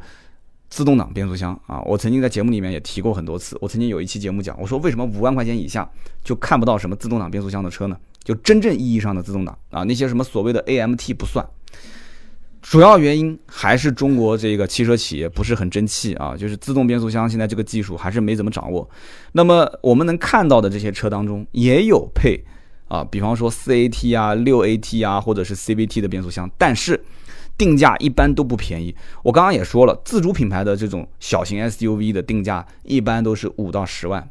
自动挡变速箱啊，我曾经在节目里面也提过很多次。我曾经有一期节目讲，我说为什么五万块钱以下就看不到什么自动挡变速箱的车呢？就真正意义上的自动挡啊，那些什么所谓的 AMT 不算。主要原因还是中国这个汽车企业不是很争气啊，就是自动变速箱现在这个技术还是没怎么掌握。那么我们能看到的这些车当中也有配啊，比方说四 AT 啊、六 AT 啊，或者是 CVT 的变速箱，但是定价一般都不便宜。我刚刚也说了，自主品牌的这种小型 SUV 的定价一般都是五到十万，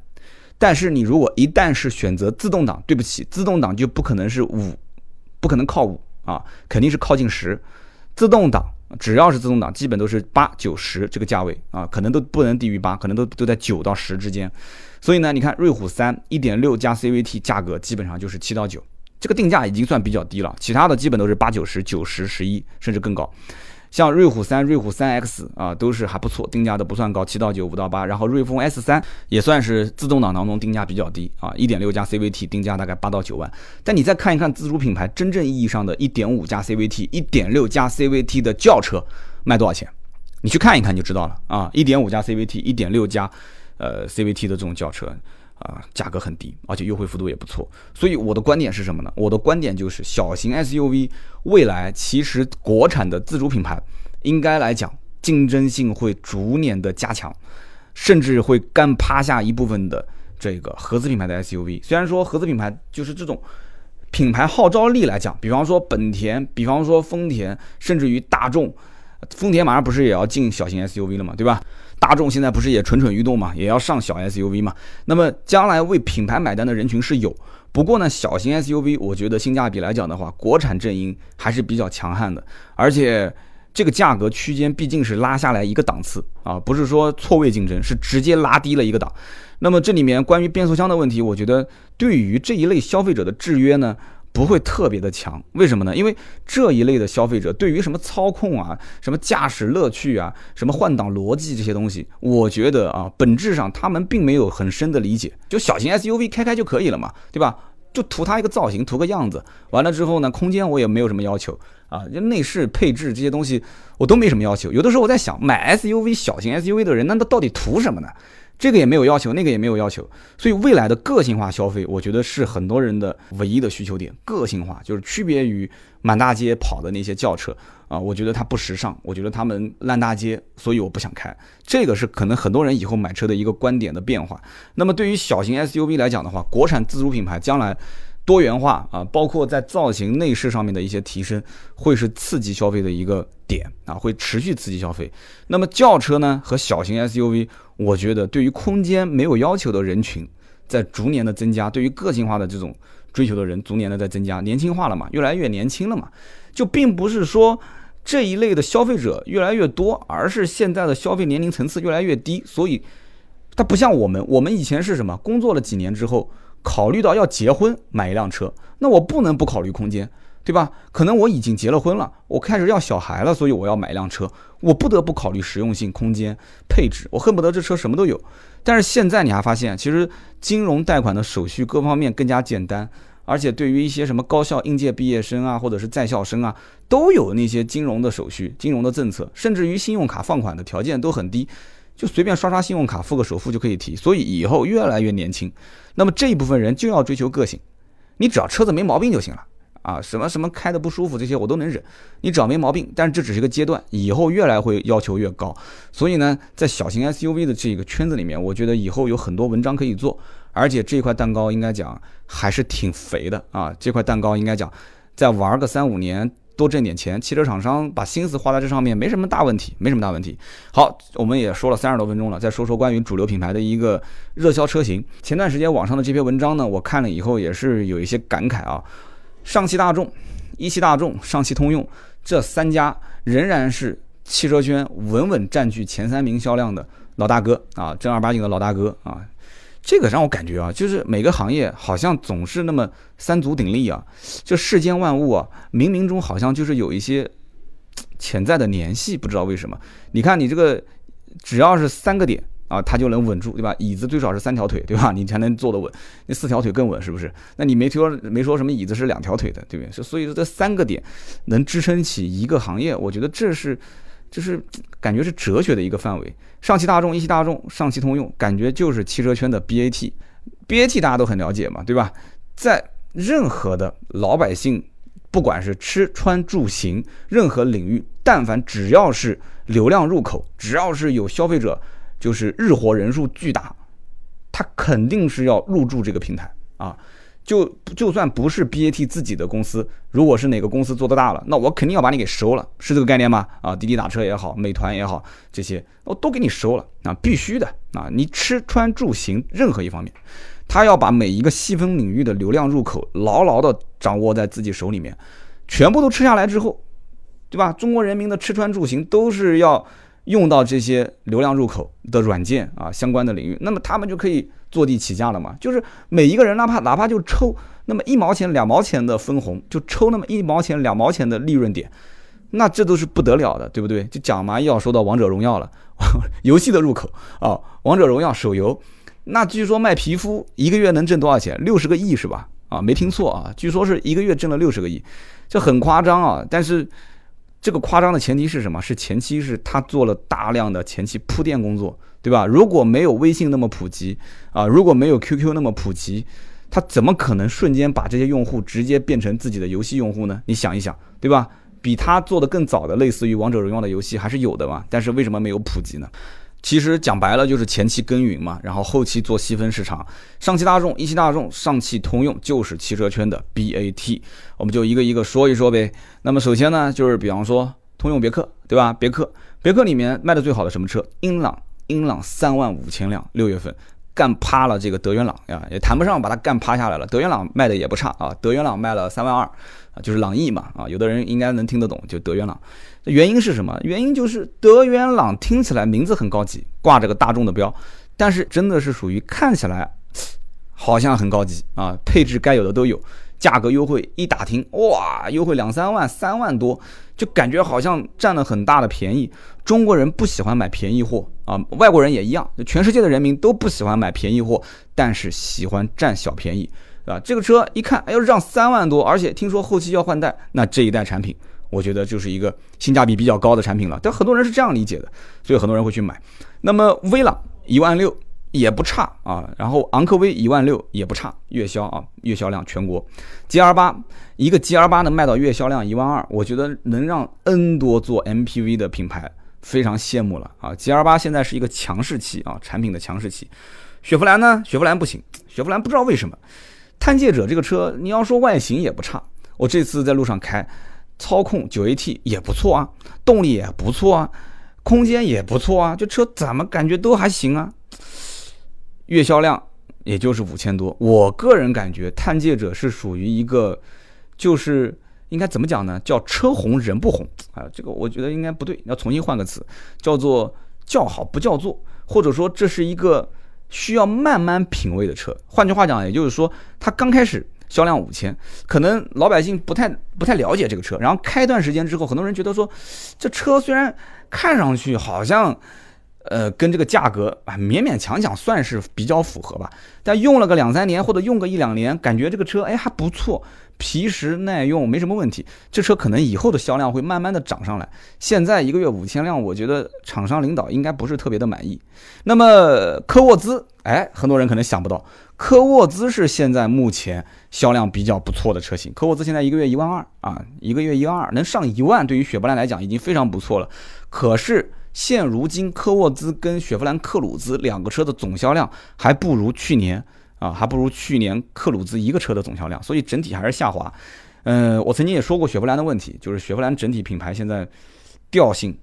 但是你如果一旦是选择自动挡，对不起，自动挡就不可能是五，不可能靠五啊，肯定是靠近十。自动挡只要是自动挡，基本都是八九十这个价位啊，可能都不能低于八，可能都都在九到十之间。所以呢，你看瑞虎三一点六加 CVT 价格基本上就是七到九，这个定价已经算比较低了，其他的基本都是八九十、九十、十一，甚至更高。像瑞虎三、瑞虎三 X 啊，都是还不错，定价的不算高，七到九、五到八。然后瑞风 S 三也算是自动挡当中定价比较低啊，一点六加 CVT 定价大概八到九万。但你再看一看自主品牌真正意义上的一点五加 CVT、一点六加 CVT 的轿车卖多少钱？你去看一看就知道了啊，一点五加 CVT、一点六加呃 CVT 的这种轿车。啊，价格很低，而且优惠幅度也不错，所以我的观点是什么呢？我的观点就是，小型 SUV 未来其实国产的自主品牌应该来讲，竞争性会逐年的加强，甚至会干趴下一部分的这个合资品牌的 SUV。虽然说合资品牌就是这种品牌号召力来讲，比方说本田，比方说丰田，甚至于大众，丰田马上不是也要进小型 SUV 了嘛，对吧？大众现在不是也蠢蠢欲动嘛，也要上小 SUV 嘛。那么将来为品牌买单的人群是有，不过呢，小型 SUV 我觉得性价比来讲的话，国产阵营还是比较强悍的，而且这个价格区间毕竟是拉下来一个档次啊，不是说错位竞争，是直接拉低了一个档。那么这里面关于变速箱的问题，我觉得对于这一类消费者的制约呢？不会特别的强，为什么呢？因为这一类的消费者对于什么操控啊、什么驾驶乐趣啊、什么换挡逻辑这些东西，我觉得啊，本质上他们并没有很深的理解。就小型 SUV 开开就可以了嘛，对吧？就图它一个造型，图个样子。完了之后呢，空间我也没有什么要求啊，就内饰配置这些东西我都没什么要求。有的时候我在想，买 SUV 小型 SUV 的人，那他到底图什么呢？这个也没有要求，那个也没有要求，所以未来的个性化消费，我觉得是很多人的唯一的需求点。个性化就是区别于满大街跑的那些轿车啊，我觉得它不时尚，我觉得他们烂大街，所以我不想开。这个是可能很多人以后买车的一个观点的变化。那么对于小型 SUV 来讲的话，国产自主品牌将来。多元化啊，包括在造型内饰上面的一些提升，会是刺激消费的一个点啊，会持续刺激消费。那么轿车呢和小型 SUV，我觉得对于空间没有要求的人群，在逐年的增加，对于个性化的这种追求的人，逐年的在增加，年轻化了嘛，越来越年轻了嘛，就并不是说这一类的消费者越来越多，而是现在的消费年龄层次越来越低，所以它不像我们，我们以前是什么，工作了几年之后。考虑到要结婚买一辆车，那我不能不考虑空间，对吧？可能我已经结了婚了，我开始要小孩了，所以我要买一辆车，我不得不考虑实用性、空间、配置，我恨不得这车什么都有。但是现在你还发现，其实金融贷款的手续各方面更加简单，而且对于一些什么高校应届毕业生啊，或者是在校生啊，都有那些金融的手续、金融的政策，甚至于信用卡放款的条件都很低。就随便刷刷信用卡付个首付就可以提，所以以后越来越年轻。那么这一部分人就要追求个性，你只要车子没毛病就行了啊，什么什么开的不舒服这些我都能忍，你只要没毛病。但是这只是一个阶段，以后越来会要求越高。所以呢，在小型 SUV 的这个圈子里面，我觉得以后有很多文章可以做，而且这块蛋糕应该讲还是挺肥的啊，这块蛋糕应该讲再玩个三五年。多挣点钱，汽车厂商把心思花在这上面没什么大问题，没什么大问题。好，我们也说了三十多分钟了，再说说关于主流品牌的一个热销车型。前段时间网上的这篇文章呢，我看了以后也是有一些感慨啊。上汽大众、一汽大众、上汽通用这三家仍然是汽车圈稳稳占据前三名销量的老大哥啊，正儿八经的老大哥啊。这个让我感觉啊，就是每个行业好像总是那么三足鼎立啊，就世间万物啊，冥冥中好像就是有一些潜在的联系，不知道为什么。你看你这个，只要是三个点啊，它就能稳住，对吧？椅子最少是三条腿，对吧？你才能坐得稳，那四条腿更稳，是不是？那你没说没说什么椅子是两条腿的，对不对？所以说这三个点能支撑起一个行业，我觉得这是。就是感觉是哲学的一个范围。上汽大众、一汽大众、上汽通用，感觉就是汽车圈的 BAT。BAT 大家都很了解嘛，对吧？在任何的老百姓，不管是吃穿住行，任何领域，但凡只要是流量入口，只要是有消费者，就是日活人数巨大，他肯定是要入驻这个平台啊。就就算不是 BAT 自己的公司，如果是哪个公司做的大了，那我肯定要把你给收了，是这个概念吗？啊，滴滴打车也好，美团也好，这些我都给你收了啊，必须的啊！你吃穿住行任何一方面，他要把每一个细分领域的流量入口牢牢的掌握在自己手里面，全部都吃下来之后，对吧？中国人民的吃穿住行都是要用到这些流量入口的软件啊，相关的领域，那么他们就可以。坐地起价了嘛？就是每一个人，哪怕哪怕就抽那么一毛钱、两毛钱的分红，就抽那么一毛钱、两毛钱的利润点，那这都是不得了的，对不对？就讲嘛，又要说到王者荣耀了，游戏的入口啊，王者荣耀手游，那据说卖皮肤一个月能挣多少钱？六十个亿是吧？啊，没听错啊，据说是一个月挣了六十个亿，这很夸张啊。但是这个夸张的前提是什么？是前期是他做了大量的前期铺垫工作。对吧？如果没有微信那么普及啊，如果没有 QQ 那么普及，他怎么可能瞬间把这些用户直接变成自己的游戏用户呢？你想一想，对吧？比他做的更早的类似于王者荣耀的游戏还是有的嘛？但是为什么没有普及呢？其实讲白了就是前期耕耘嘛，然后后期做细分市场。上汽大众、一汽大众、上汽通用就是汽车圈的 BAT，我们就一个一个说一说呗。那么首先呢，就是比方说通用别克，对吧？别克，别克里面卖的最好的什么车？英朗。英朗三万五千辆，六月份干趴了这个德元朗啊，也谈不上把它干趴下来了。德元朗卖的也不差啊，德元朗卖了三万二啊，就是朗逸嘛啊，有的人应该能听得懂，就德元朗。原因是什么？原因就是德元朗听起来名字很高级，挂着个大众的标，但是真的是属于看起来好像很高级啊，配置该有的都有。价格优惠一打听，哇，优惠两三万、三万多，就感觉好像占了很大的便宜。中国人不喜欢买便宜货啊，外国人也一样，全世界的人民都不喜欢买便宜货，但是喜欢占小便宜，对吧？这个车一看，哎呦，让三万多，而且听说后期要换代，那这一代产品，我觉得就是一个性价比比较高的产品了。但很多人是这样理解的，所以很多人会去买。那么威朗一万六。也不差啊，然后昂科威一万六也不差，月销啊，月销量全国，G R 八一个 G R 八能卖到月销量一万二，我觉得能让 N 多做 M P V 的品牌非常羡慕了啊！G R 八现在是一个强势期啊，产品的强势期。雪佛兰呢？雪佛兰不行，雪佛兰不知道为什么。探界者这个车，你要说外形也不差，我这次在路上开，操控九 A T 也不错啊，动力也不错啊，空间也不错啊，这车怎么感觉都还行啊？月销量也就是五千多，我个人感觉探界者是属于一个，就是应该怎么讲呢？叫车红人不红啊，这个我觉得应该不对，要重新换个词，叫做叫好不叫座，或者说这是一个需要慢慢品味的车。换句话讲，也就是说它刚开始销量五千，可能老百姓不太不太了解这个车，然后开一段时间之后，很多人觉得说这车虽然看上去好像。呃，跟这个价格啊，勉勉强强算是比较符合吧。但用了个两三年，或者用个一两年，感觉这个车哎还不错，皮实耐用，没什么问题。这车可能以后的销量会慢慢的涨上来。现在一个月五千辆，我觉得厂商领导应该不是特别的满意。那么科沃兹，哎，很多人可能想不到，科沃兹是现在目前销量比较不错的车型。科沃兹现在一个月一万二啊，一个月一万二，能上一万，对于雪佛兰来讲已经非常不错了。可是。现如今，科沃兹跟雪佛兰克鲁兹两个车的总销量还不如去年啊，还不如去年克鲁兹一个车的总销量，所以整体还是下滑。嗯，我曾经也说过雪佛兰的问题，就是雪佛兰整体品牌现在调性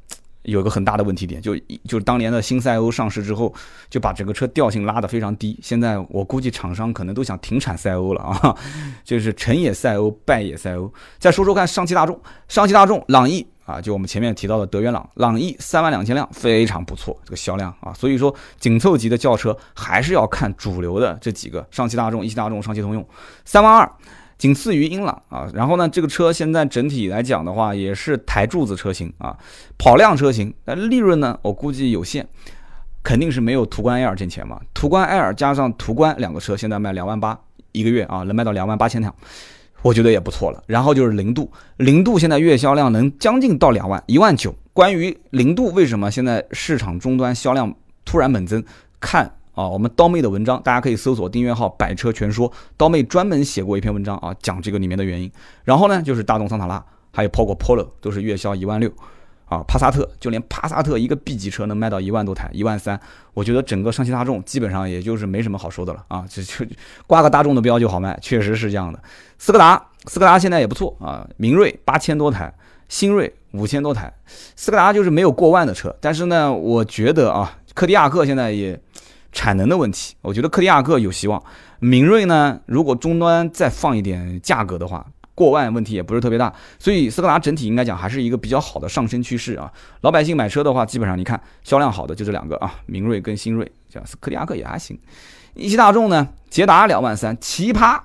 有一个很大的问题点，就就是当年的新赛欧上市之后，就把整个车调性拉得非常低。现在我估计厂商可能都想停产赛欧了啊，就是成也赛欧，败也赛欧。再说说看上汽大众，上汽大众朗逸。啊，就我们前面提到的德源朗，朗逸三万两千辆，非常不错，这个销量啊，所以说紧凑级的轿车还是要看主流的这几个，上汽大众、一汽大众、上汽通用，三万二，仅次于英朗啊。然后呢，这个车现在整体来讲的话，也是台柱子车型啊，跑量车型，但利润呢，我估计有限，肯定是没有途观 L 挣钱嘛。途观 L 加上途观两个车，现在卖两万八一个月啊，能卖到两万八千辆。我觉得也不错了，然后就是零度，零度现在月销量能将近到两万，一万九。关于零度为什么现在市场终端销量突然猛增，看啊，我们刀妹的文章，大家可以搜索订阅号“百车全说”，刀妹专门写过一篇文章啊，讲这个里面的原因。然后呢，就是大众桑塔纳，还有包括 Polo 都是月销一万六。啊，帕萨特就连帕萨特一个 B 级车能卖到一万多台，一万三，我觉得整个上汽大众基本上也就是没什么好说的了啊，就就挂个大众的标就好卖，确实是这样的。斯柯达，斯柯达现在也不错啊，明锐八千多台，新锐五千多台，斯柯达就是没有过万的车，但是呢，我觉得啊，柯迪亚克现在也产能的问题，我觉得柯迪亚克有希望，明锐呢，如果终端再放一点价格的话。过万问题也不是特别大，所以斯柯达整体应该讲还是一个比较好的上升趋势啊。老百姓买车的话，基本上你看销量好的就这两个啊，明锐跟新锐，像斯柯迪亚克也还行。一汽大众呢，捷达两万三，奇葩，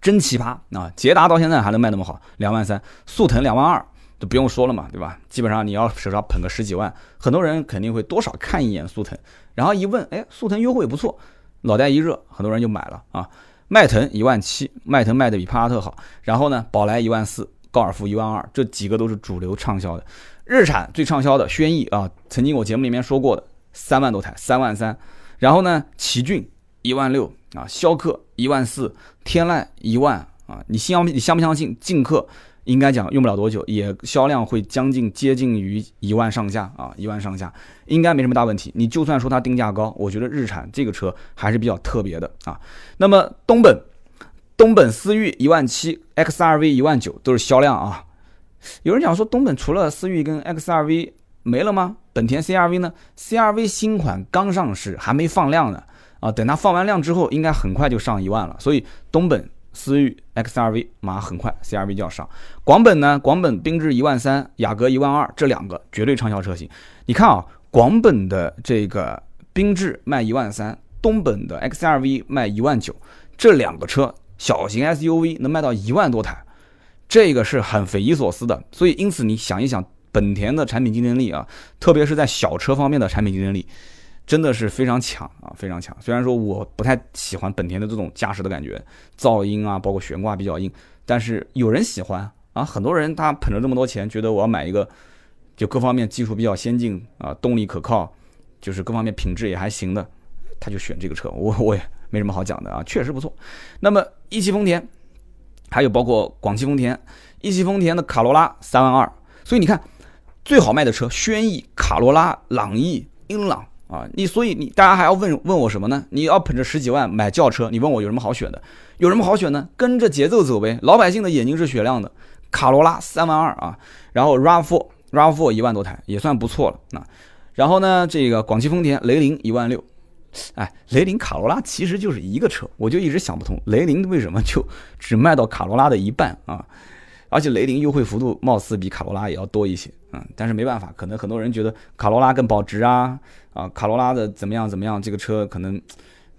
真奇葩啊！捷达到现在还能卖那么好，两万三，速腾两万二，就不用说了嘛，对吧？基本上你要手上捧个十几万，很多人肯定会多少看一眼速腾，然后一问，哎，速腾优惠不错，脑袋一热，很多人就买了啊。迈腾一万七，迈腾卖的比帕萨特好，然后呢，宝来一万四，高尔夫一万二，这几个都是主流畅销的。日产最畅销的轩逸啊，曾经我节目里面说过的，三万多台，三万三。然后呢，奇骏一万六啊，逍客一万四，天籁一万啊，你相你相不相信？劲客应该讲用不了多久，也销量会将近接近于一万上下啊，一万上下应该没什么大问题。你就算说它定价高，我觉得日产这个车还是比较特别的啊。那么东本，东本思域一万七，XRV 一万九，都是销量啊。有人讲说东本除了思域跟 XRV 没了吗？本田 CRV 呢？CRV 新款刚上市，还没放量呢。啊，等它放完量之后，应该很快就上一万了。所以东本思域 XRV 马上很快 CRV 就要上。广本呢？广本缤智一万三，雅阁一万二，这两个绝对畅销车型。你看啊，广本的这个缤智卖一万三，东本的 XRV 卖一万九，这两个车小型 SUV 能卖到一万多台，这个是很匪夷所思的。所以因此你想一想。本田的产品竞争力啊，特别是在小车方面的产品竞争力，真的是非常强啊，非常强。虽然说我不太喜欢本田的这种驾驶的感觉，噪音啊，包括悬挂比较硬，但是有人喜欢啊。很多人他捧着这么多钱，觉得我要买一个，就各方面技术比较先进啊，动力可靠，就是各方面品质也还行的，他就选这个车。我 我也没什么好讲的啊，确实不错。那么一汽丰田，还有包括广汽丰田，一汽丰田的卡罗拉三万二，所以你看。最好卖的车，轩逸、卡罗拉、朗逸、英朗啊，你所以你大家还要问问我什么呢？你要捧着十几万买轿车，你问我有什么好选的？有什么好选呢？跟着节奏走呗。老百姓的眼睛是雪亮的，卡罗拉三万二啊，然后 RAV4，RAV4 一万多台也算不错了啊。然后呢，这个广汽丰田雷凌一万六，哎，雷凌卡罗拉其实就是一个车，我就一直想不通，雷凌为什么就只卖到卡罗拉的一半啊？而且雷凌优惠幅度貌似比卡罗拉也要多一些，嗯，但是没办法，可能很多人觉得卡罗拉更保值啊，啊，卡罗拉的怎么样怎么样，这个车可能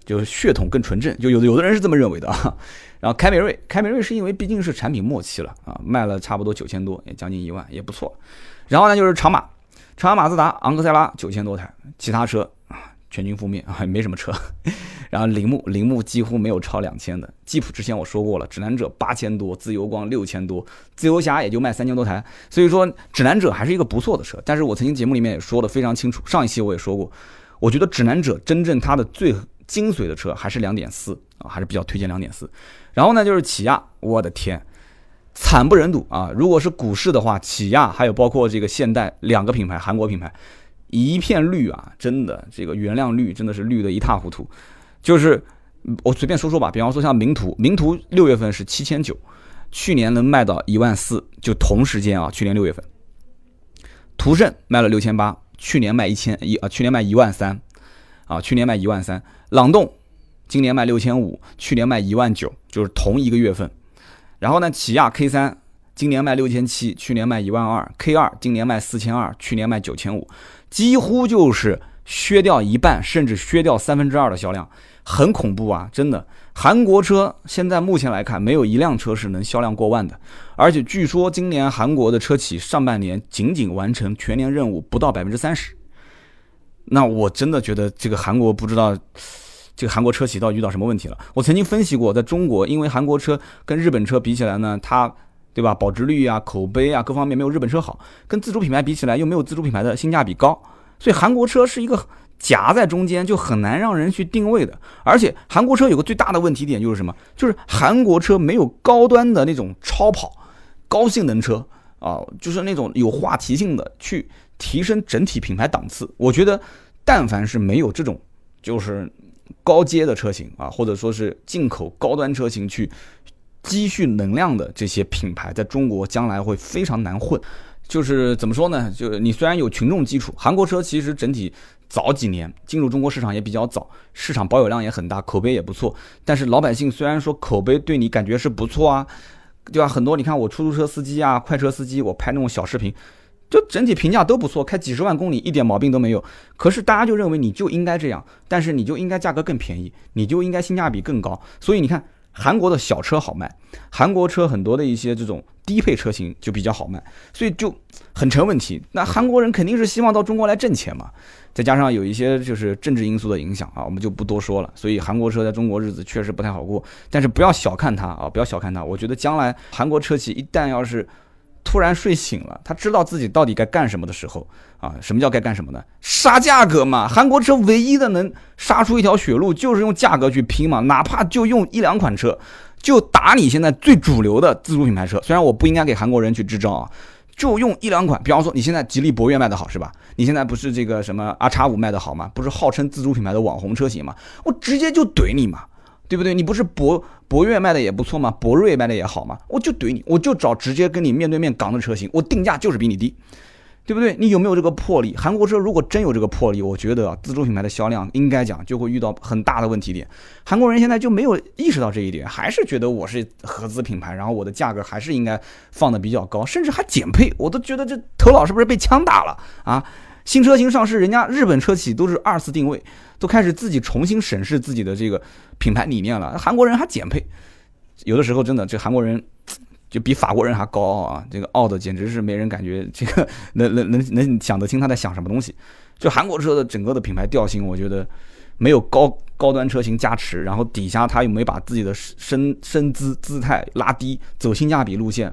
就是血统更纯正，就有的有的人是这么认为的啊。然后凯美瑞，凯美瑞是因为毕竟是产品末期了啊，卖了差不多九千多，也将近一万，也不错。然后呢就是长马，长安马自达昂克赛拉九千多台，其他车。全军覆灭 啊，没什么车。然后铃木，铃木几乎没有超两千的。吉普之前我说过了，指南者八千多，自由光六千多，自由侠也就卖三千多台。所以说，指南者还是一个不错的车。但是我曾经节目里面也说的非常清楚，上一期我也说过，我觉得指南者真正它的最精髓的车还是两点四啊，还是比较推荐两点四。然后呢，就是起亚，我的天，惨不忍睹啊！如果是股市的话，起亚还有包括这个现代两个品牌，韩国品牌。一片绿啊，真的，这个原谅绿真的是绿的一塌糊涂。就是我随便说说吧，比方说像名图，名图六月份是七千九，去年能卖到一万四，就同时间啊，去年六月份。途胜卖了六千八，去年卖一千一啊，去年卖一万三，啊，去年卖一万三。朗动今年卖六千五，去年卖一万九，就是同一个月份。然后呢，起亚 K 三今年卖六千七，去年卖一万二；K 二今年卖四千二，去年卖九千五。几乎就是削掉一半，甚至削掉三分之二的销量，很恐怖啊！真的，韩国车现在目前来看，没有一辆车是能销量过万的。而且据说今年韩国的车企上半年仅仅完成全年任务不到百分之三十。那我真的觉得这个韩国不知道这个韩国车企到底遇到什么问题了。我曾经分析过，在中国，因为韩国车跟日本车比起来呢，它。对吧？保值率啊、口碑啊，各方面没有日本车好，跟自主品牌比起来又没有自主品牌的性价比高，所以韩国车是一个夹在中间，就很难让人去定位的。而且韩国车有个最大的问题点就是什么？就是韩国车没有高端的那种超跑、高性能车啊，就是那种有话题性的去提升整体品牌档次。我觉得，但凡是没有这种就是高阶的车型啊，或者说是进口高端车型去。积蓄能量的这些品牌，在中国将来会非常难混。就是怎么说呢？就你虽然有群众基础，韩国车其实整体早几年进入中国市场也比较早，市场保有量也很大，口碑也不错。但是老百姓虽然说口碑对你感觉是不错啊，对吧？很多你看我出租车司机啊、快车司机，我拍那种小视频，就整体评价都不错，开几十万公里一点毛病都没有。可是大家就认为你就应该这样，但是你就应该价格更便宜，你就应该性价比更高。所以你看。韩国的小车好卖，韩国车很多的一些这种低配车型就比较好卖，所以就很成问题。那韩国人肯定是希望到中国来挣钱嘛，再加上有一些就是政治因素的影响啊，我们就不多说了。所以韩国车在中国日子确实不太好过，但是不要小看它啊，不要小看它。我觉得将来韩国车企一旦要是突然睡醒了，他知道自己到底该干什么的时候啊，什么叫该干什么呢？杀价格嘛！韩国车唯一的能杀出一条血路，就是用价格去拼嘛，哪怕就用一两款车，就打你现在最主流的自主品牌车。虽然我不应该给韩国人去支招啊，就用一两款，比方说你现在吉利博越卖的好是吧？你现在不是这个什么阿叉五卖的好吗？不是号称自主品牌的网红车型吗？我直接就怼你嘛！对不对？你不是博博越卖的也不错吗？博瑞卖的也好吗？我就怼你，我就找直接跟你面对面杠的车型，我定价就是比你低，对不对？你有没有这个魄力？韩国车如果真有这个魄力，我觉得自主品牌的销量应该讲就会遇到很大的问题点。韩国人现在就没有意识到这一点，还是觉得我是合资品牌，然后我的价格还是应该放的比较高，甚至还减配，我都觉得这头脑是不是被枪打了啊？新车型上市，人家日本车企都是二次定位，都开始自己重新审视自己的这个品牌理念了。韩国人还减配，有的时候真的这韩国人 就比法国人还高傲啊！这个傲的简直是没人感觉这个 能能能能想得清他在想什么东西。就韩国车的整个的品牌调性，我觉得没有高高端车型加持，然后底下他又没把自己的身身姿姿态拉低，走性价比路线，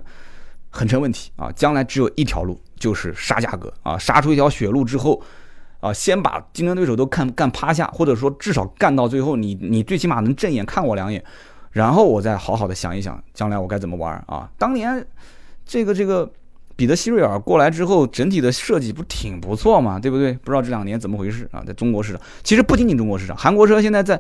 很成问题啊！将来只有一条路。就是杀价格啊，杀出一条血路之后，啊，先把竞争对手都干干趴下，或者说至少干到最后，你你最起码能正眼看我两眼，然后我再好好的想一想，将来我该怎么玩啊？当年这个这个彼得希瑞尔过来之后，整体的设计不挺不错嘛，对不对？不知道这两年怎么回事啊？在中国市场，其实不仅仅中国市场，韩国车现在在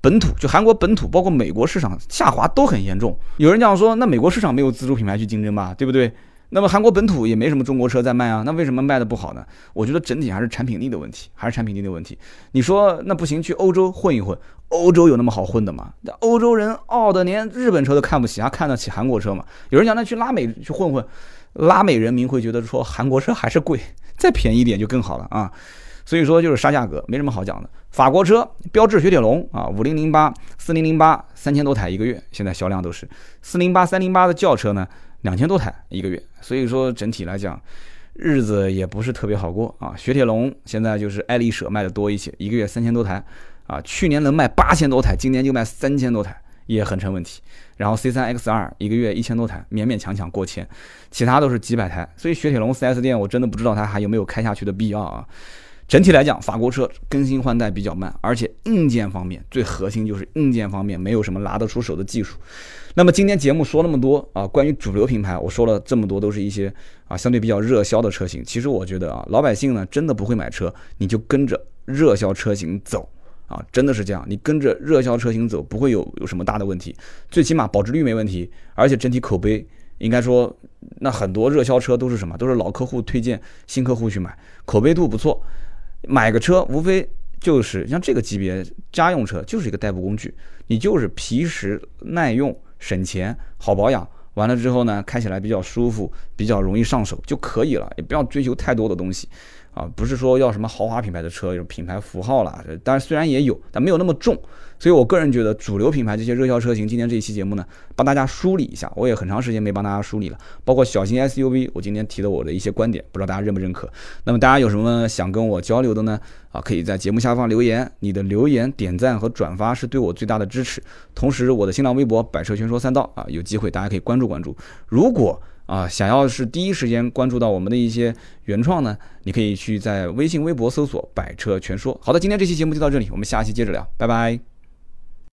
本土，就韩国本土，包括美国市场下滑都很严重。有人讲说，那美国市场没有自主品牌去竞争吧，对不对？那么韩国本土也没什么中国车在卖啊，那为什么卖的不好呢？我觉得整体还是产品力的问题，还是产品力的问题。你说那不行，去欧洲混一混，欧洲有那么好混的吗？那欧洲人傲的连日本车都看不起，还看得起韩国车吗？有人讲那去拉美去混混，拉美人民会觉得说韩国车还是贵，再便宜一点就更好了啊。所以说就是杀价格，没什么好讲的。法国车标致雪铁龙啊，五零零八、四零零八，三千多台一个月，现在销量都是四零八、三零八的轿车呢。两千多台一个月，所以说整体来讲，日子也不是特别好过啊。雪铁龙现在就是爱丽舍卖的多一些，一个月三千多台啊，去年能卖八千多台，今年就卖三千多台，也很成问题。然后 C 三 X 二一个月一千多台，勉勉强强过千，其他都是几百台。所以雪铁龙 4S 店我真的不知道它还有没有开下去的必要啊。整体来讲，法国车更新换代比较慢，而且硬件方面最核心就是硬件方面没有什么拿得出手的技术。那么今天节目说那么多啊，关于主流品牌，我说了这么多都是一些啊相对比较热销的车型。其实我觉得啊，老百姓呢真的不会买车，你就跟着热销车型走啊，真的是这样，你跟着热销车型走不会有有什么大的问题，最起码保值率没问题，而且整体口碑应该说，那很多热销车都是什么，都是老客户推荐新客户去买，口碑度不错。买个车无非就是像这个级别家用车，就是一个代步工具，你就是皮实耐用、省钱、好保养，完了之后呢，开起来比较舒服、比较容易上手就可以了，也不要追求太多的东西。啊，不是说要什么豪华品牌的车，有品牌符号了，当然虽然也有，但没有那么重。所以我个人觉得，主流品牌这些热销车型，今天这一期节目呢，帮大家梳理一下。我也很长时间没帮大家梳理了，包括小型 SUV，我今天提的我的一些观点，不知道大家认不认可。那么大家有什么想跟我交流的呢？啊，可以在节目下方留言，你的留言、点赞和转发是对我最大的支持。同时，我的新浪微博“百车全说三道”啊，有机会大家可以关注关注。如果啊，想要是第一时间关注到我们的一些原创呢，你可以去在微信、微博搜索“百车全说”。好的，今天这期节目就到这里，我们下期接着聊，拜拜。